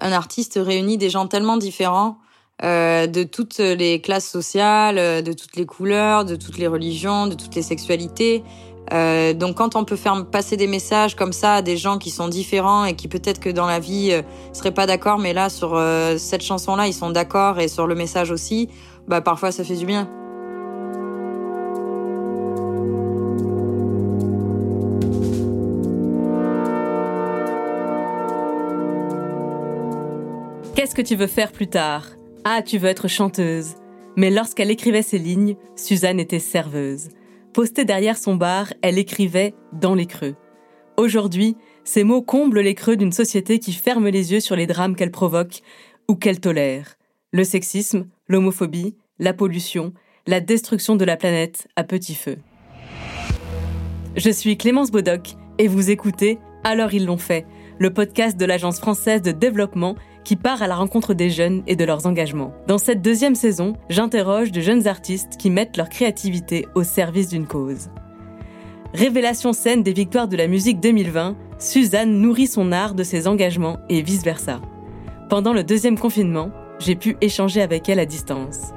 un artiste réunit des gens tellement différents euh, de toutes les classes sociales, euh, de toutes les couleurs, de toutes les religions, de toutes les sexualités. Euh, donc quand on peut faire passer des messages comme ça à des gens qui sont différents et qui peut-être que dans la vie euh, seraient pas d'accord, mais là sur euh, cette chanson-là ils sont d'accord et sur le message aussi, bah parfois ça fait du bien. Qu'est-ce que tu veux faire plus tard? Ah, tu veux être chanteuse. Mais lorsqu'elle écrivait ces lignes, Suzanne était serveuse. Postée derrière son bar, elle écrivait dans les creux. Aujourd'hui, ces mots comblent les creux d'une société qui ferme les yeux sur les drames qu'elle provoque ou qu'elle tolère. Le sexisme, l'homophobie, la pollution, la destruction de la planète à petit feu. Je suis Clémence Bodoc et vous écoutez Alors ils l'ont fait, le podcast de l'Agence française de développement qui part à la rencontre des jeunes et de leurs engagements. Dans cette deuxième saison, j'interroge de jeunes artistes qui mettent leur créativité au service d'une cause. Révélation scène des victoires de la musique 2020, Suzanne nourrit son art de ses engagements et vice-versa. Pendant le deuxième confinement, j'ai pu échanger avec elle à distance.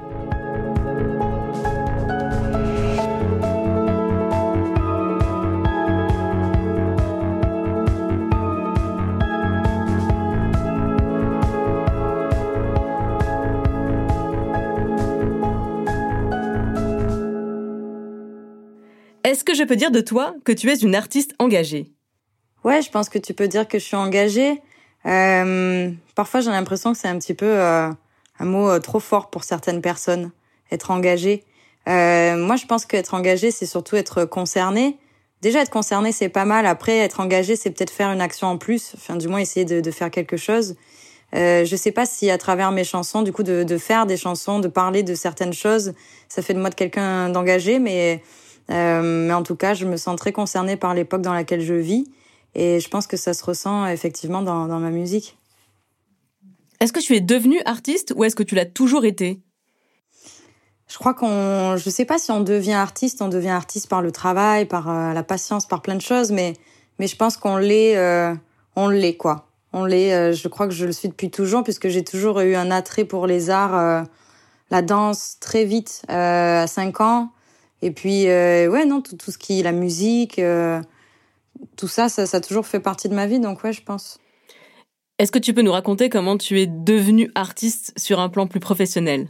Est-ce que je peux dire de toi que tu es une artiste engagée? Ouais, je pense que tu peux dire que je suis engagée. Euh, parfois, j'ai l'impression que c'est un petit peu euh, un mot euh, trop fort pour certaines personnes, être engagée. moi, je pense qu'être engagé, c'est surtout être concerné. Déjà, être concerné, c'est pas mal. Après, être engagé, c'est peut-être faire une action en plus. Enfin, du moins, essayer de, faire quelque chose. Euh, je sais pas si à travers mes chansons, du coup, de, de, faire des chansons, de parler de certaines choses, ça fait de moi de quelqu'un d'engagé, mais mais en tout cas, je me sens très concernée par l'époque dans laquelle je vis. Et je pense que ça se ressent effectivement dans, dans ma musique. Est-ce que tu es devenue artiste ou est-ce que tu l'as toujours été? Je crois qu'on, je sais pas si on devient artiste, on devient artiste par le travail, par euh, la patience, par plein de choses, mais mais je pense qu'on l'est, euh, on l'est quoi. On l'est. Euh, je crois que je le suis depuis toujours puisque j'ai toujours eu un attrait pour les arts, la danse très vite à 5 ans. Et puis, euh, ouais, non, tout, tout, ce qui est la musique, euh, tout ça, ça, ça a toujours fait partie de ma vie, donc ouais, je pense. Est-ce que tu peux nous raconter comment tu es devenue artiste sur un plan plus professionnel?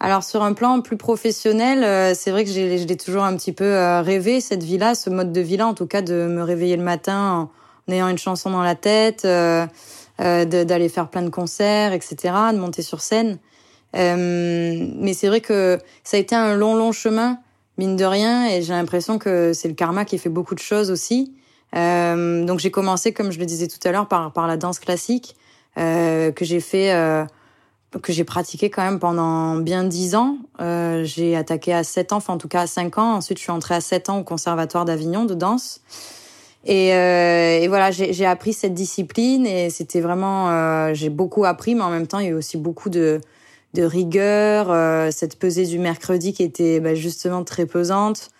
Alors sur un plan plus professionnel, euh, c'est vrai que j'ai toujours un petit peu euh, rêvé cette vie-là, ce mode de vie-là, en tout cas de me réveiller le matin en, ayant une chanson dans la tête, euh, d'aller faire plein de concerts, etc., de monter sur scène. mais c'est vrai que ça a été un long, long chemin mine de rien, et j'ai l'impression que c'est le karma qui fait beaucoup de choses aussi. Euh, donc j'ai commencé, comme je le disais tout à l'heure, par, par la danse classique, euh, que j'ai fait, euh, que j'ai pratiqué quand même pendant bien dix ans. Euh, j'ai attaqué à sept ans, enfin en tout cas à cinq ans. Ensuite, je suis entrée à sept ans au Conservatoire d'Avignon de danse. Et, euh, et voilà, j'ai appris cette discipline et c'était vraiment, euh, j'ai beaucoup appris, mais en même temps, il y a eu aussi beaucoup de de rigueur, euh, cette pesée du mercredi qui était bah, justement très pesante.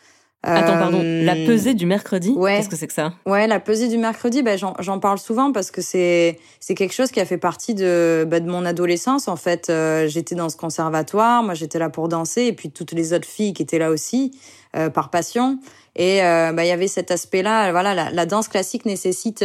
Attends, pardon, la euh, pesée du mercredi? ouais. Qu'est-ce que c'est que ça? Ouais, la pesée du mercredi, bah, j'en parle souvent parce que c'est c'est quelque chose qui a fait partie de, bah, de mon adolescence. En fait, euh, j'étais dans ce conservatoire, moi j'étais là pour danser, et puis toutes les autres filles qui étaient là aussi, euh, par passion. Et bah, il y avait cet aspect-là, voilà, la, la, danse classique nécessite,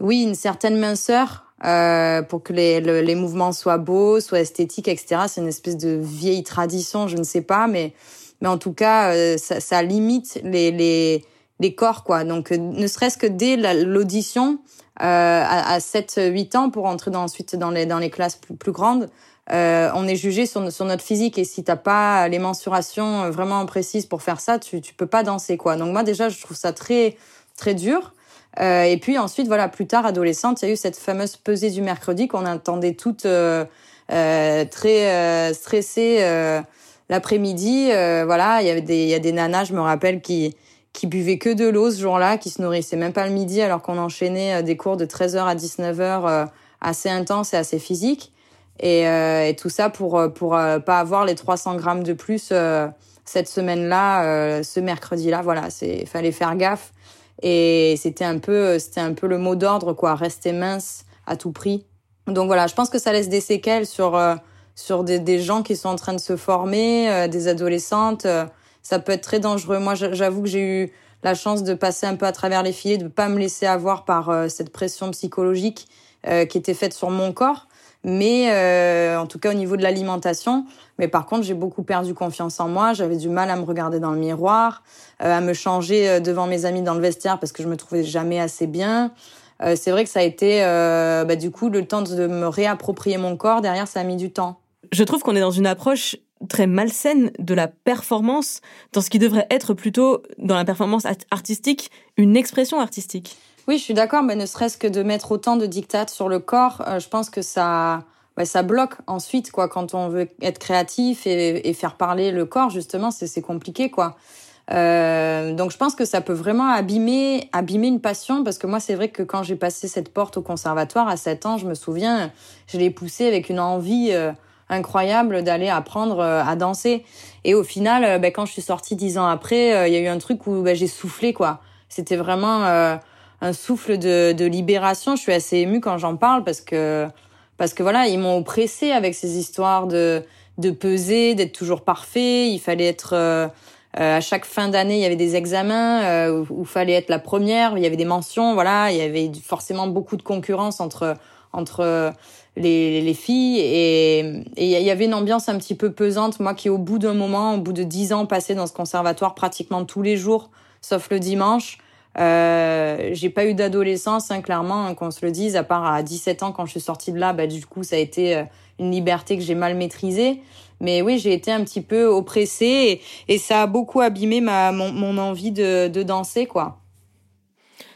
oui, une certaine minceur, euh, pour que les, les mouvements soient beaux, soient esthétiques, etc. C'est une espèce de vieille tradition, je ne sais pas, mais mais en tout cas, euh, ça, ça, limite les, les les corps, quoi. Donc, euh, ne serait-ce que dès l'audition euh, à, à 7-8 ans pour entrer dans, ensuite dans les dans les classes plus, plus grandes, euh, on est jugé sur, sur notre physique et si t'as pas les mensurations vraiment précises pour faire ça, tu tu peux pas danser, quoi. Donc moi déjà, je trouve ça très très dur. Euh, et puis ensuite, voilà, plus tard, adolescente, il y a eu cette fameuse pesée du mercredi qu'on attendait toutes euh, euh, très euh, stressées euh, l'après-midi. voilà, il y avait des, il y a des nanas, je me rappelle, qui qui buvaient que de l'eau ce jour-là, qui se nourrissaient même pas le midi, alors qu'on enchaînait des cours de 13h à 19h assez intenses et assez physiques. Et, et tout ça pour pour pas avoir les 300 grammes de plus cette semaine-là, ce mercredi-là. Voilà, c'est fallait faire gaffe. Et c'était un peu, c'était un peu le mot d'ordre, quoi. Rester mince à tout prix. Donc voilà, je pense que ça laisse des séquelles sur sur des, des gens qui sont en train de se former, des adolescentes. ça peut être très dangereux. Moi, j'avoue que j'ai eu la chance de passer un peu à travers les filets, de pas me laisser avoir par cette pression psychologique qui était faite sur mon corps mais euh, en tout cas au niveau de l'alimentation. Mais par contre, j'ai beaucoup perdu confiance en moi. J'avais du mal à me regarder dans le miroir, euh, à me changer euh, devant mes amis dans le vestiaire parce que je me trouvais jamais assez bien. Euh, c'est vrai que ça a été, euh, bah, du coup, le temps de me réapproprier mon corps. Derrière, ça a mis du temps. Je trouve qu'on est dans une approche très malsaine de la performance, dans ce qui devrait être plutôt, dans la performance artistique, une expression artistique. Oui, je suis d'accord, mais ne serait-ce que de mettre autant de dictates sur le corps, euh, je pense que ça, ça bloque ensuite, quoi. Quand on veut être créatif et, faire parler le corps, justement, c'est compliqué, quoi. Euh, donc je pense que ça peut vraiment abîmer, abîmer une passion, parce que moi, c'est vrai que quand j'ai passé cette porte au conservatoire à 7 ans, je me souviens, je l'ai poussé avec une envie euh, incroyable d'aller apprendre à danser. Et au final, ben, quand je suis sortie dix ans après, il y a eu un truc où ben, j'ai soufflé, quoi. C'était vraiment un souffle de, de libération. Je suis assez émue quand j'en parle parce que parce que voilà, ils m'ont oppressé avec ces histoires de de peser, d'être toujours parfait. Il fallait être euh, euh, à chaque fin d'année, il y avait des examens euh, où il fallait être la première. Il y avait des mentions, voilà. Il y avait forcément beaucoup de concurrence entre entre les, les filles et, et il y avait une ambiance un petit peu pesante. Moi qui au bout d'un moment, au bout de dix ans passé dans ce conservatoire pratiquement tous les jours, sauf le dimanche, euh, j'ai pas eu d'adolescence, hein, clairement, hein, qu'on se le dise, à part à 17 ans quand je suis sortie de là, bah, du coup, ça a été euh, une liberté que j'ai mal maîtrisée. Mais oui, j'ai été un petit peu oppressée et, et ça a beaucoup abîmé ma, mon, mon envie de, de danser, quoi.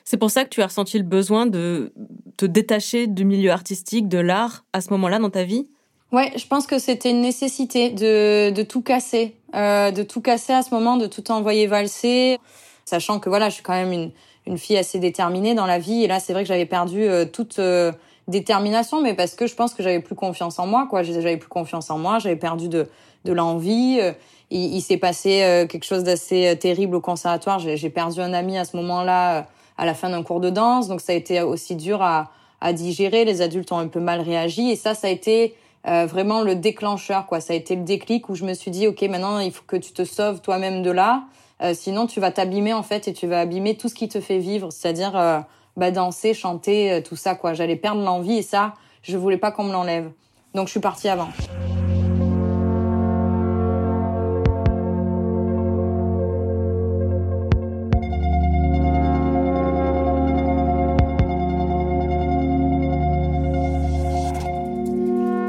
C'est pour ça que tu as ressenti le besoin de te détacher du milieu artistique, de l'art, à ce moment-là dans ta vie? Ouais, je pense que c'était une nécessité de, de tout casser, euh, de tout casser à ce moment, de tout envoyer valser sachant que voilà, je suis quand même une, une fille assez déterminée dans la vie. Et là, c'est vrai que j'avais perdu euh, toute euh, détermination, mais parce que je pense que j'avais plus confiance en moi, quoi. J'avais plus confiance en moi, j'avais perdu de, de l'envie. Euh, il, s'est passé quelque chose d'assez terrible au conservatoire. J'ai perdu un ami à ce moment-là, à la fin d'un cours de danse, donc ça a été aussi dur à, à digérer. Les adultes ont un peu mal réagi, et ça, ça a été vraiment le déclencheur, quoi. Ça a été le déclic où je me suis dit, ok, maintenant il faut que tu te sauves toi-même de là. Euh, sinon, tu vas t'abîmer en fait et tu vas abîmer tout ce qui te fait vivre, c'est-à-dire euh, bah, danser, chanter, euh, tout ça quoi. J'allais perdre l'envie et ça, je voulais pas qu'on me l'enlève. Donc je suis partie avant.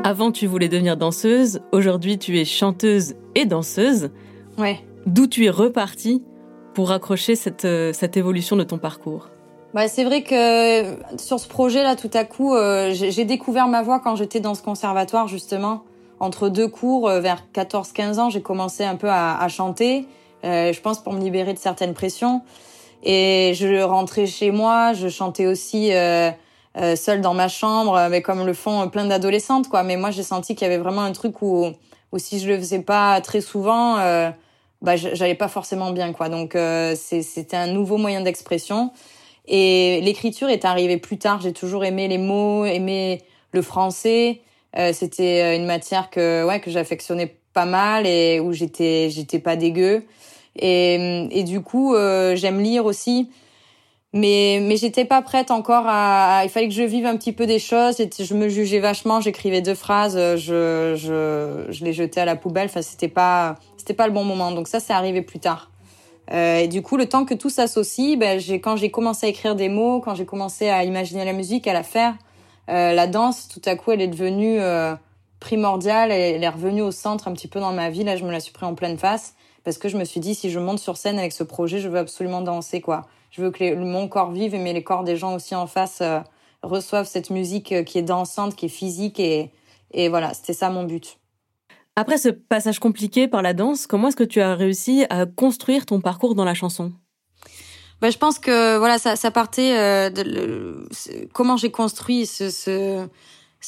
Avant, tu voulais devenir danseuse. Aujourd'hui, tu es chanteuse et danseuse. Ouais d'où tu es reparti pour accrocher cette, euh, cette évolution de ton parcours bah, c'est vrai que sur ce projet-là, tout à coup, euh, j'ai découvert ma voix quand j'étais dans ce conservatoire, justement. Entre deux cours, euh, vers 14-15 ans, j'ai commencé un peu à, à chanter, je pense pour me libérer de certaines pressions. Et je rentrais chez moi, je chantais aussi seule dans ma chambre, mais comme le font plein d'adolescentes, quoi. Mais moi, j'ai senti qu'il y avait vraiment un truc où, où si je le faisais pas très souvent bah j'allais pas forcément bien quoi. Donc euh, c'était un nouveau moyen d'expression et l'écriture est arrivée plus tard. J'ai toujours aimé les mots, aimé le français. Euh, c'était euh, une matière que ouais que j'affectionnais pas mal et où j'étais j'étais pas dégueu. Et, et du coup euh, j'aime lire aussi mais mais j'étais pas prête encore à, il fallait que je vive un petit peu des choses. Et je me jugeais vachement j'écrivais deux phrases je je je les jetais à la poubelle. Enfin c'était pas c'était pas le bon moment. Donc ça c'est arrivé plus tard. Euh, et du coup le temps que tout s'associe ben j'ai quand j'ai commencé à écrire des mots quand j'ai commencé à imaginer la musique à la faire euh, la danse tout à coup elle est devenue euh, primordiale. Elle est revenue au centre un petit peu dans ma vie. Là je me la suis pris en pleine face parce que je me suis dit si je monte sur scène avec ce projet je veux absolument danser quoi je veux que mon corps vive, mais les corps des gens aussi en face euh, reçoivent cette musique euh, qui est dansante, qui est physique. Et, et voilà, c'était ça mon but. Après ce passage compliqué par la danse, comment est-ce que tu as réussi à construire ton parcours dans la chanson? Bah, je pense que voilà, ça, ça partait euh, de le, comment j'ai construit ce, ce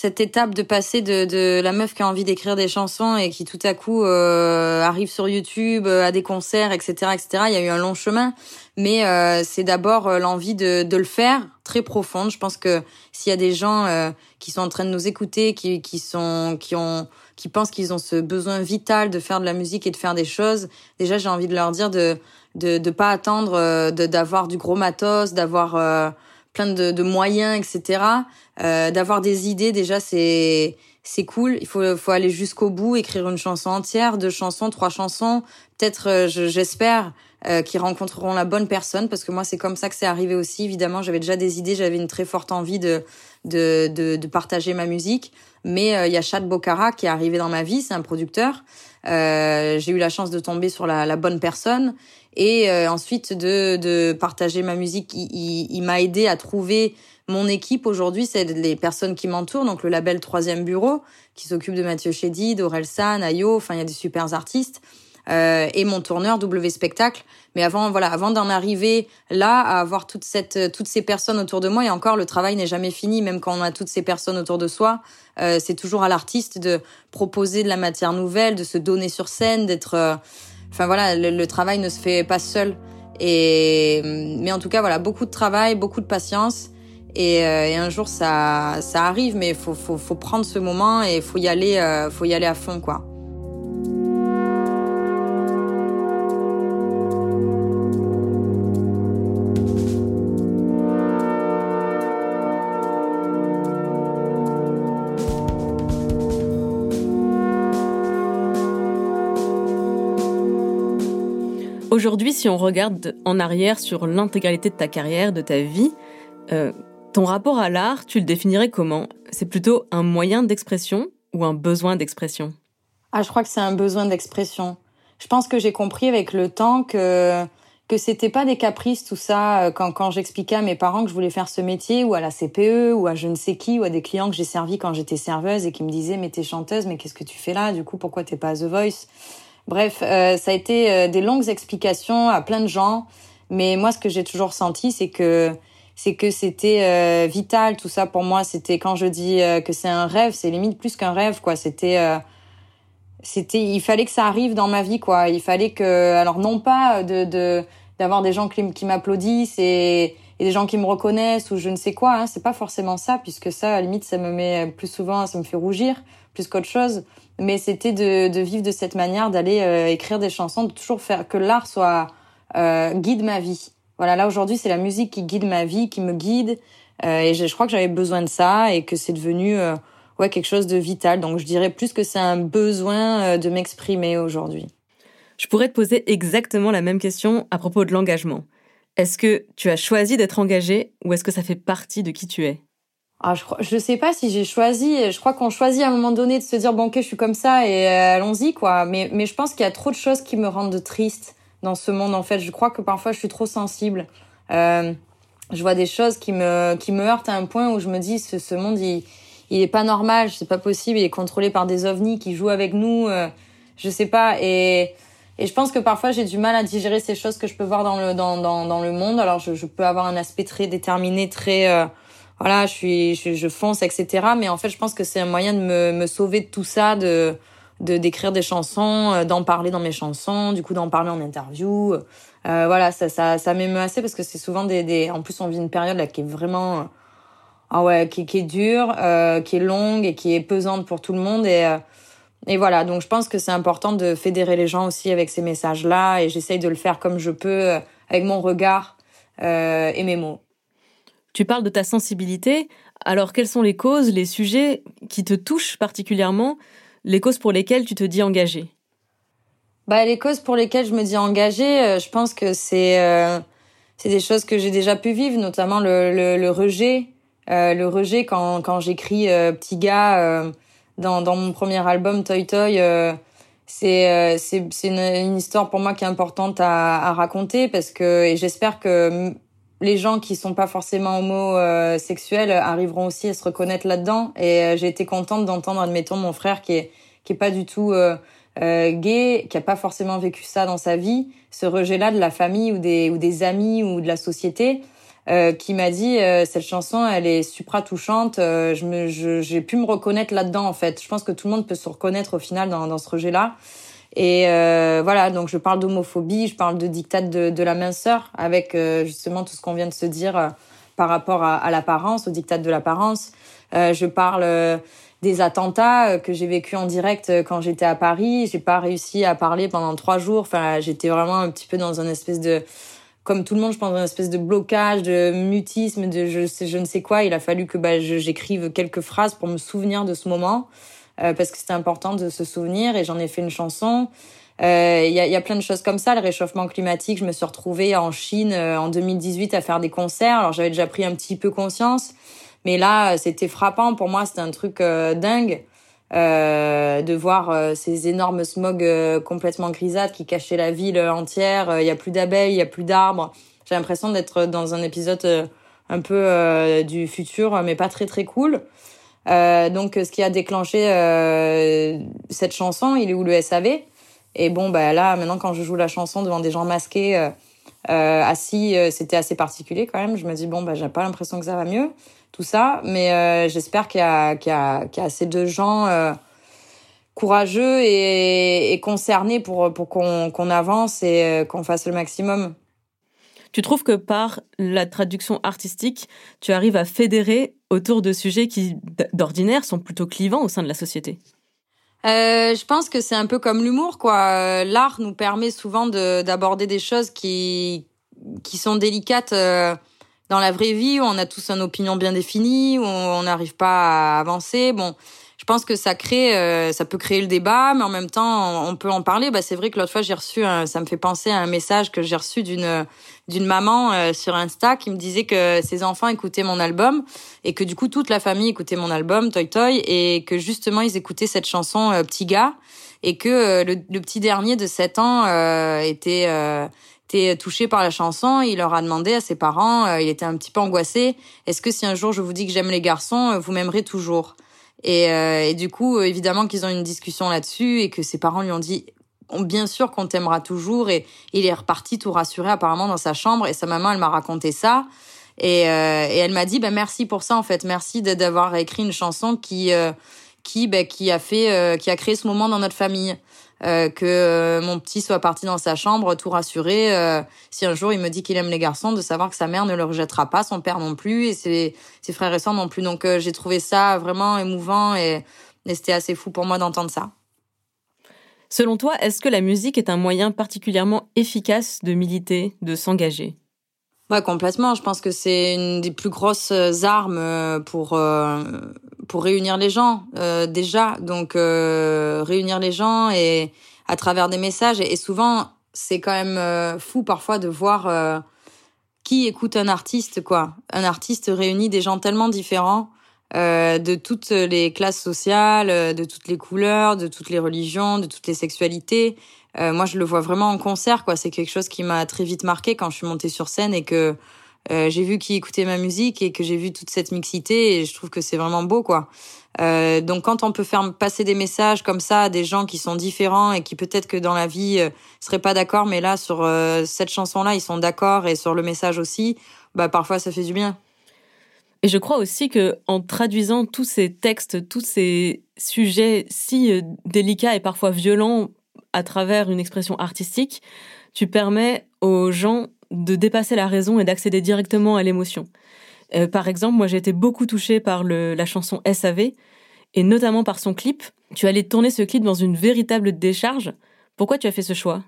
cette étape de passer de, de la meuf qui a envie d'écrire des chansons et qui tout à coup euh, arrive sur YouTube, euh, à des concerts, etc., etc. Il y a eu un long chemin, mais euh, c'est d'abord euh, l'envie de, de le faire, très profonde. Je pense que s'il y a des gens euh, qui sont en train de nous écouter, qui, qui sont, qui ont, qui pensent qu'ils ont ce besoin vital de faire de la musique et de faire des choses, déjà j'ai envie de leur dire de de de pas attendre d'avoir du gros matos, d'avoir plein de, de moyens, etc. Euh, d'avoir des idées, déjà, c'est c'est cool. Il faut faut aller jusqu'au bout, écrire une chanson entière, deux chansons, trois chansons. Peut-être, euh, j'espère, euh, qu'ils rencontreront la bonne personne, parce que moi, c'est comme ça que c'est arrivé aussi. Évidemment, j'avais déjà des idées, j'avais une très forte envie de de de, de partager ma musique. Mais euh, il y a Chad Bocara qui est arrivé dans ma vie, c'est un producteur. Euh, j'ai eu la chance de tomber sur la, la bonne personne. Et euh, ensuite de, de partager ma musique. Il, il, il m'a aidé à trouver mon équipe. Aujourd'hui, c'est les personnes qui m'entourent, donc le label Troisième Bureau, qui s'occupe de Mathieu Chédid, d'Orelsan, Ayo, enfin il y a des super artistes, et mon tourneur W Spectacle. Mais avant, voilà, avant d'en arriver là, à avoir toute cette, toutes ces personnes autour de moi, et encore le travail n'est jamais fini, même quand on a toutes ces personnes autour de soi, euh, c'est toujours à l'artiste de proposer de la matière nouvelle, de se donner sur scène, d'être, euh, enfin voilà, le, travail ne se fait pas seul. Et mais en tout cas, voilà, beaucoup de travail, beaucoup de patience. Et, euh, et, un jour, ça, ça arrive, mais faut, faut, faut, prendre ce moment et faut y euh, faut y aller à fond, quoi. Aujourd'hui, si on regarde en arrière sur l'intégralité de ta carrière, de ta vie, euh, ton rapport à l'art, tu le définirais comment? C'est plutôt un moyen d'expression ou un besoin d'expression? Ah, je crois que c'est un besoin d'expression. Je pense que j'ai compris avec le temps que que c'était pas des caprices tout ça euh, quand quand j'expliquais à mes parents que je voulais faire ce métier ou à la CPE ou à je ne sais qui ou à des clients que j'ai servis quand j'étais serveuse et qui me disaient mais t'es chanteuse mais qu'est-ce que tu fais là? Du coup pourquoi t'es pas à The Voice? Bref, euh, ça a été euh, des longues explications à plein de gens. Mais moi ce que j'ai toujours senti c'est que c'était euh, vital tout ça pour moi. C'était quand je dis que c'est un rêve c'est limite plus qu'un rêve quoi. C'était c'était il fallait que ça arrive dans ma vie quoi. Il fallait que alors non pas de d'avoir des gens qui, qui m'applaudissent et, et des gens qui me reconnaissent ou je ne sais quoi hein, c'est pas forcément ça puisque ça à la limite ça me met plus souvent ça me fait rougir plus qu'autre chose mais c'était de, de vivre de cette manière d'aller écrire des chansons de toujours faire que l'art soit guide ma vie voilà, là aujourd'hui, c'est la musique qui guide ma vie, qui me guide. Euh, et je, je, crois que j'avais besoin de ça et que c'est devenu euh, ouais quelque chose de vital. Donc je dirais plus que c'est un besoin euh, de m'exprimer aujourd'hui. Je pourrais te poser exactement la même question à propos de l'engagement. Est-ce que tu as choisi d'être engagé ou est-ce que ça fait partie de qui tu es? Ah, je, je sais pas si j'ai choisi. Je crois qu'on choisit à un moment donné de se dire bon ok je suis comme ça et euh, allons-y quoi. Mais je pense qu'il y a trop de choses qui me rendent triste dans ce monde. En fait, je crois que parfois je suis trop sensible. Euh, je vois des choses qui me qui me heurtent à un point où je me dis ce, monde il il est pas normal, c'est pas possible, il est contrôlé par des ovnis qui jouent avec nous, euh, je sais pas et je pense que parfois j'ai du mal à digérer ces choses que je peux voir dans le dans dans, dans le monde. Alors je, je peux avoir un aspect très déterminé, très euh, voilà, je suis je, je fonce etc. Mais en fait je pense que c'est un moyen de me me sauver de tout ça, de de d'écrire des chansons, euh, d'en parler dans mes chansons, du coup d'en parler en interview. Euh, voilà, ça ça ça m'émeut assez parce que c'est souvent des des en plus on vit une période là qui est vraiment ah ouais, qui qui est dure, euh, qui est longue et qui est pesante pour tout le monde et euh, et voilà, donc je pense que c'est important de fédérer les gens aussi avec ces messages-là et j'essaye de le faire comme je peux euh, avec mon regard euh, et mes mots. Tu parles de ta sensibilité. Alors, quelles sont les causes, les sujets qui te touchent particulièrement les causes pour lesquelles tu te dis engagée? Bah, Les causes pour lesquelles je me dis engagée, euh, je pense que c'est euh, c'est des choses que j'ai déjà pu vivre, notamment le, le, rejet. Euh, le rejet quand, quand j'écris Petit gars dans, dans mon premier album Toy Toy, c'est c'est une, une histoire pour moi qui est importante à, à raconter parce que et j'espère que les gens qui sont pas forcément homosexuels arriveront aussi à se reconnaître là-dedans. Et euh, j'ai été contente d'entendre, admettons, mon frère qui est qui est pas du tout euh, euh, gay, qui a pas forcément vécu ça dans sa vie, ce rejet-là de la famille ou des ou des amis ou de la société. euh, qui m'a dit euh, cette chanson elle est supra touchante euh, je j'ai pu me reconnaître là-dedans en fait je pense que tout le monde peut se reconnaître au final dans, dans ce rejet et voilà donc je parle d'homophobie je parle de dictat de, de la minceur avec justement tout ce qu'on vient de se dire par rapport à, à l'apparence au dictat de l'apparence. Je parle des attentats que j'ai vécu en direct quand j'étais à Paris. J'ai pas réussi à parler pendant trois jours. Enfin j'étais vraiment un petit peu dans une espèce de comme tout le monde, je pense, une espèce de blocage, de mutisme, de je, sais, je ne sais quoi. Il a fallu que bah, j'écrive quelques phrases pour me souvenir de ce moment, euh, parce que c'était important de se souvenir, et j'en ai fait une chanson. Euh, il y, a, y, a, plein de choses comme ça. Le réchauffement climatique, je me suis retrouvée en Chine euh, en 2018 à faire des concerts. Alors j'avais déjà pris un petit peu conscience, mais là, c'était frappant. Pour moi, c'était un truc dingue. Euh, de voir euh, ces énormes smogs euh, complètement grisâtres qui cachaient la ville entière. Il y a plus d'abeilles, il y a plus d'arbres. J'ai l'impression d'être dans un épisode un peu du futur, mais pas très très cool. Donc, ce qui a déclenché cette chanson, il est où le SAV Et bon, bah là, maintenant, quand je joue la chanson devant des gens masqués, assis, c'était assez particulier quand même. Je me dis bon, bah j'ai pas l'impression que ça va mieux tout ça. Mais euh, j'espère qu'il y, a, y, a, y a assez de gens euh, courageux et, et, concernés pour, pour qu'on, qu'on avance et euh, qu'on fasse le maximum. Tu trouves que par la traduction artistique, tu arrives à fédérer autour de sujets qui, d'ordinaire, sont plutôt clivants au sein de la société euh, je pense que c'est un peu comme l'humour, quoi. L'art nous permet souvent de, d'aborder des choses qui qui sont délicates euh, dans la vraie vie où on a tous une opinion bien définie, où on n'arrive pas à avancer. Bon, pense que ça crée, euh, ça peut créer le débat, mais en même temps, on peut en parler. Bah, c'est vrai que l'autre fois, j'ai reçu, ça me fait penser à un message que j'ai reçu d'une d'une maman euh, sur Insta qui me disait que ses enfants écoutaient mon album et que du coup toute la famille écoutait mon album Toy Toy et que justement ils écoutaient cette chanson euh, Petit gars et que le, petit dernier de 7 ans était était touché par la chanson. Il leur a demandé à ses parents, euh, il était un petit peu angoissé, est-ce que si un jour je vous dis que j'aime les garçons, euh, vous m'aimerez toujours? Et, euh, et, du coup, évidemment qu'ils ont une discussion là-dessus et que ses parents lui ont dit bien sûr qu'on t'aimera toujours. Et il est reparti tout rassuré apparemment dans sa chambre et sa maman elle m'a raconté ça. Et, et elle m'a dit bah merci pour ça en fait. Merci d'avoir écrit une chanson qui qui bah, qui a fait qui a créé ce moment dans notre famille euh, que euh, mon petit soit parti dans sa chambre tout rassuré euh, si un jour il me dit qu'il aime les garçons de savoir que sa mère ne le rejettera pas son père non plus et ses, ses frères et sœurs non plus. Donc j'ai trouvé ça vraiment émouvant et, et c'était assez fou pour moi d'entendre ça. Selon toi, est-ce que la musique est un moyen particulièrement efficace de militer, de s'engager? Ouais, complètement. Je pense que c'est une des plus grosses armes pour pour réunir les gens euh, déjà. Donc euh, réunir les gens et à travers des messages. Et, souvent, c'est quand même euh, fou parfois de voir qui écoute un artiste. quoi. Un artiste réunit des gens tellement différents. de toutes les classes sociales, de toutes les couleurs, de toutes les religions, de toutes les sexualités. Moi, je le vois vraiment en concert, quoi. C'est quelque chose qui m'a très vite marqué quand je suis montée sur scène et que euh, j'ai vu qui écoutait ma musique et que j'ai vu toute cette mixité et je trouve que c'est vraiment beau quoi. Euh, donc quand on peut faire passer des messages comme ça à des gens qui sont différents et qui peut-être que dans la vie euh, seraient pas d'accord, mais là sur euh, cette chanson-là ils sont d'accord et sur le message aussi, bah parfois ça fait du bien. Et je crois aussi que en traduisant tous ces textes, tous ces sujets si délicats et parfois violents à travers une expression artistique, tu permets aux gens de dépasser la raison et d'accéder directement à l'émotion. Euh, par exemple, moi j'ai été beaucoup touchée par la chanson SAV et notamment par son clip. Tu allais tourner ce clip dans une véritable décharge. Pourquoi tu as fait ce choix?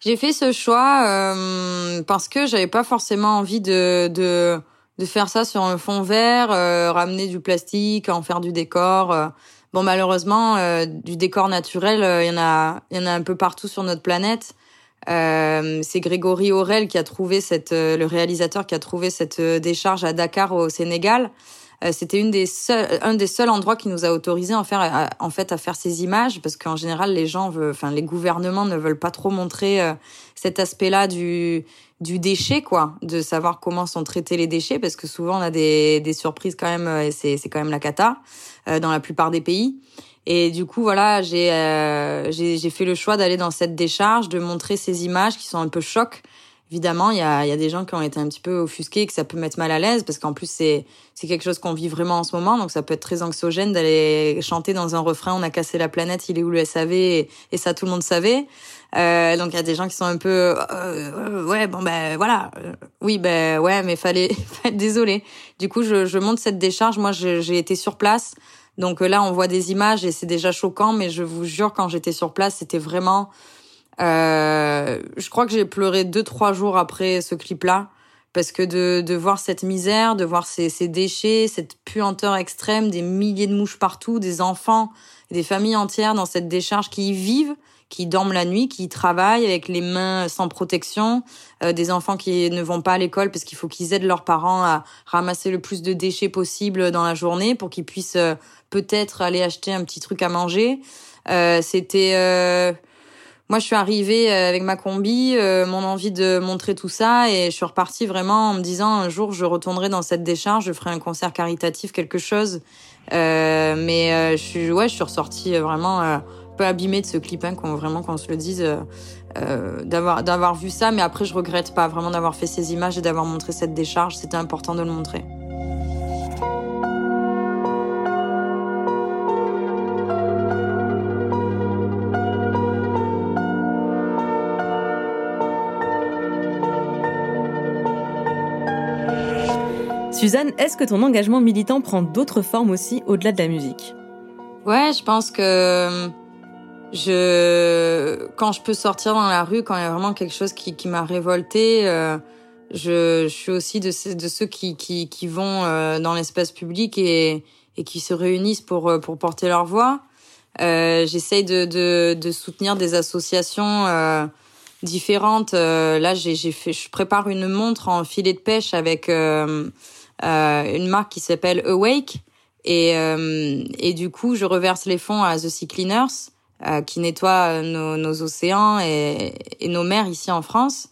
J'ai fait ce choix euh, parce que j'avais pas forcément envie de faire ça sur un fond vert, euh, ramener du plastique, en faire du décor. Euh. Bon, malheureusement, euh, du décor naturel, il y en a, il y en a un peu partout sur notre planète. Euh, c'est Grégory Aurel qui a trouvé cette, euh, le réalisateur qui a trouvé cette euh, décharge à Dakar au Sénégal. C'était une des seuls, un des seuls endroits qui nous a autorisé en, faire, en fait à faire ces images parce qu'en général les gens, veulent, enfin les gouvernements ne veulent pas trop montrer cet aspect-là du du déchet quoi, de savoir comment sont traités les déchets parce que souvent on a des, des surprises quand même et c'est c'est quand même la cata dans la plupart des pays. Et du coup, voilà, euh, j'ai j'ai fait le choix d'aller dans cette décharge, de montrer ces images qui sont un peu chocs évidemment, il y a, y a des gens qui ont été un petit peu offusqués, que ça peut mettre mal à l'aise, parce qu'en plus, c'est c'est quelque chose qu'on vit vraiment en ce moment, donc ça peut être très anxiogène d'aller chanter dans un refrain, on a cassé la planète, il est où le SAV, et, ça, tout le monde savait. Euh, donc il y a des gens qui sont un peu euh, euh ouais bon ben voilà. Euh, oui ben ouais mais fallait désolé. Du coup je, je monte cette décharge. Moi j'ai été sur place. Donc là on voit des images et c'est déjà choquant mais je vous jure quand j'étais sur place c'était vraiment euh, je crois que j'ai pleuré deux trois jours après ce clip-là. Parce que de, de voir cette misère, de voir ces, ces déchets, cette puanteur extrême, des milliers de mouches partout, des enfants, des familles entières dans cette décharge qui y vivent, qui dorment la nuit, qui travaillent avec les mains sans protection, euh, des enfants qui ne vont pas à l'école parce qu'il faut qu'ils aident leurs parents à ramasser le plus de déchets possible dans la journée pour qu'ils puissent euh, peut-être aller acheter un petit truc à manger. Euh, C'était euh, moi, je suis arrivée euh, avec ma combi, euh, mon envie de montrer tout ça, et je suis repartie vraiment en me disant un jour je retournerai dans cette décharge, je ferai un concert caritatif, quelque chose. Euh, mais euh, je suis, ouais, je suis ressortie vraiment peu abîmée de ce clip, hein, qu'on vraiment qu'on se le dise, d'avoir d'avoir vu ça. Mais après, je regrette pas vraiment d'avoir fait ces images et d'avoir montré cette décharge. C'était important de le montrer. Suzanne, est-ce que ton engagement militant prend d'autres formes aussi au-delà de la musique? Ouais, je pense que je quand je peux sortir dans la rue, quand il y a vraiment quelque chose qui, qui m'a révolté, euh, je, je, suis aussi de, de ceux qui, qui, qui vont euh, dans l'espace public et, et qui se réunissent pour, euh, pour porter leur voix. Euh, J'essaye de, de, de, soutenir des associations euh, différentes. là, j'ai fait, je prépare une montre en filet de pêche avec euh, une marque qui s'appelle Awake. Et, euh, et du coup, je reverse les fonds à The Sea Cleaners, euh, qui nettoie nos, nos océans et, et, nos mers ici en France.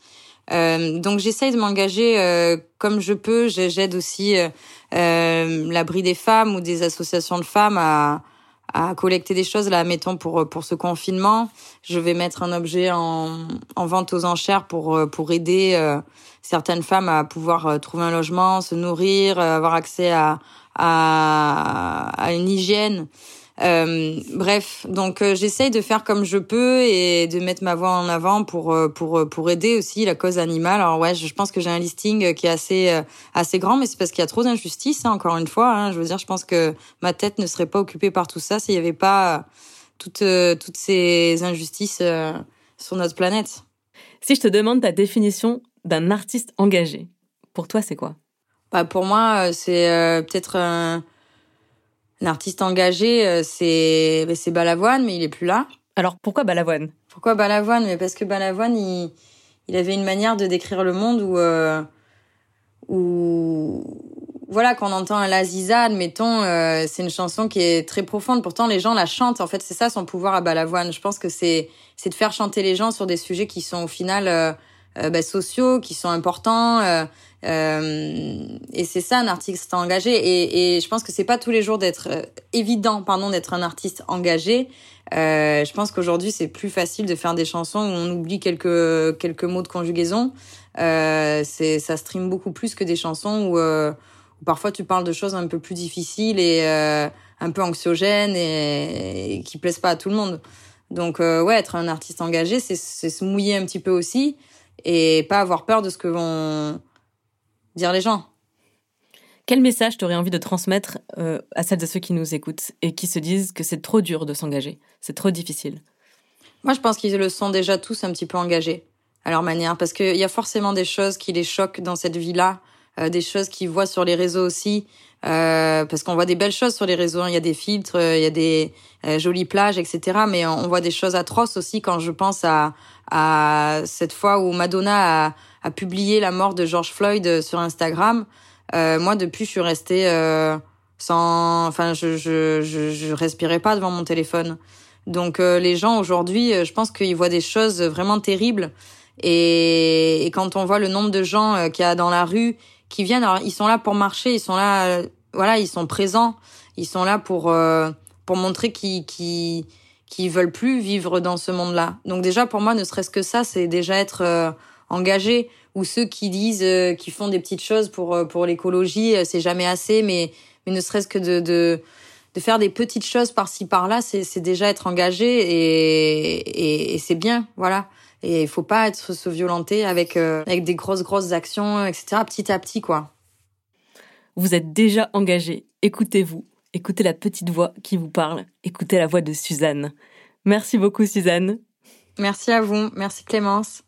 Euh, donc j'essaye de m'engager euh, comme je peux. J'aide aussi euh, l'abri des femmes ou des associations de femmes à, à collecter des choses. Là, mettons pour pour ce confinement, je vais mettre un objet en, en vente aux enchères pour pour aider certaines femmes à pouvoir euh, trouver un logement, se nourrir, euh, avoir accès à, à, à une hygiène. Euh, bref, donc euh, j'essaye de faire comme je peux et de mettre ma voix en avant pour pour pour aider aussi la cause animale. Alors ouais, je, pense que j'ai un listing qui est assez assez grand, mais c'est parce qu'il y a trop d'injustices. Hein, encore une fois, hein. je veux dire, je pense que ma tête ne serait pas occupée par tout ça s'il n'y avait pas toutes toutes ces injustices sur notre planète. Si je te demande ta définition d'un artiste engagé. Pour toi, c'est quoi? Bah Pour moi, euh, c'est euh, peut-être un, artiste engagé, euh, c'est bah, c'est Balavoine, mais il est plus là. Alors pourquoi Balavoine? Pourquoi Balavoine? Mais parce que Balavoine, il, il avait une manière de décrire le monde où, où voilà, quand on entend un Laziza, admettons, c'est une chanson qui est très profonde. Pourtant, les gens la chantent. En fait, c'est ça son pouvoir à Balavoine. Je pense que c'est c'est de faire chanter les gens sur des sujets qui sont au final euh, bah, sociaux qui sont importants. Euh, euh, et c'est ça un artiste engagé. Et, je pense que c'est pas tous les jours d'être évident, pardon, d'être un artiste engagé. je pense qu'aujourd'hui c'est plus facile de faire des chansons où on oublie quelques quelques mots de conjugaison. c'est ça stream beaucoup plus que des chansons où, où, parfois tu parles de choses un peu plus difficiles et un peu anxiogènes et, et, qui plaisent pas à tout le monde. Donc ouais, être un artiste engagé, c'est se mouiller un petit peu aussi et pas avoir peur de ce que vont dire les gens. Quel message tu aurais envie de transmettre euh, à celles et ceux qui nous écoutent et qui se disent que c'est trop dur de s'engager, c'est trop difficile? Moi, je pense qu'ils le sont déjà tous un petit peu engagés à leur manière, parce qu'il y a forcément des choses qui les choquent dans cette vie-là, euh, des choses qu'ils voient sur les réseaux aussi, euh, parce qu'on voit des belles choses sur les réseaux. Hein. Il y a des filtres, il y a des jolies plages, etc. Mais on voit des choses atroces aussi quand je pense à, à cette fois où Madonna a, a publié la mort de George Floyd sur Instagram. Euh, moi, depuis, je suis restée euh, sans, enfin, je, je, je, je, respirais pas devant mon téléphone. Donc, euh, les gens aujourd'hui, euh, je pense qu'ils voient des choses vraiment terribles. Et, et, quand on voit le nombre de gens euh, qu'il y a dans la rue qui viennent, alors ils sont là pour marcher, ils sont là, voilà, ils sont présents, ils sont là pour pour montrer qu'ils qui qui veulent plus vivre dans ce monde-là. Donc déjà pour moi, ne serait-ce que ça, c'est déjà être euh, engagé ou ceux qui disent, euh, qui font des petites choses pour euh, pour l'écologie, c'est jamais assez, mais mais ne serait-ce que de, de de faire des petites choses par-ci par-là, c'est déjà être engagé et, et, et c'est bien, voilà. Et il faut pas être se violenter avec avec des grosses grosses actions, etc. Petit à petit, quoi. Vous êtes déjà engagé. Écoutez-vous. Écoutez la petite voix qui vous parle. Écoutez la voix de Suzanne. Merci beaucoup, Suzanne. Merci à vous. Merci, Clémence.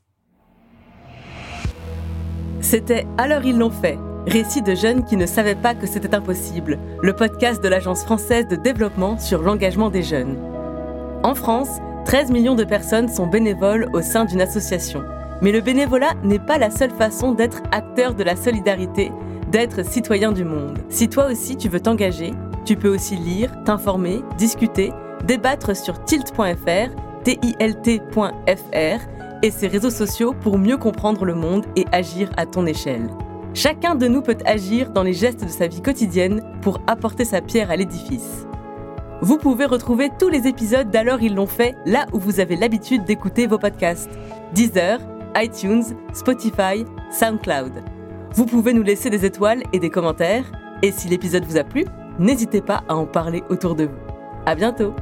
C'était Alors ils l'ont fait. Récit de jeunes qui ne savaient pas que c'était impossible. Le podcast de l'Agence française de développement sur l'engagement des jeunes. En France, 13 millions de personnes sont bénévoles au sein d'une association. Mais le bénévolat n'est pas la seule façon d'être acteur de la solidarité, d'être citoyen du monde. Si toi aussi tu veux t'engager, tu peux aussi lire, t'informer, discuter, débattre sur tilt.fr, tilt.fr et ses réseaux sociaux pour mieux comprendre le monde et agir à ton échelle. Chacun de nous peut agir dans les gestes de sa vie quotidienne pour apporter sa pierre à l'édifice. Vous pouvez retrouver tous les épisodes d'Alors ils l'ont fait là où vous avez l'habitude d'écouter vos podcasts. Deezer, iTunes, Spotify, SoundCloud. Vous pouvez nous laisser des étoiles et des commentaires. Et si l'épisode vous a plu, n'hésitez pas à en parler autour de vous. À bientôt!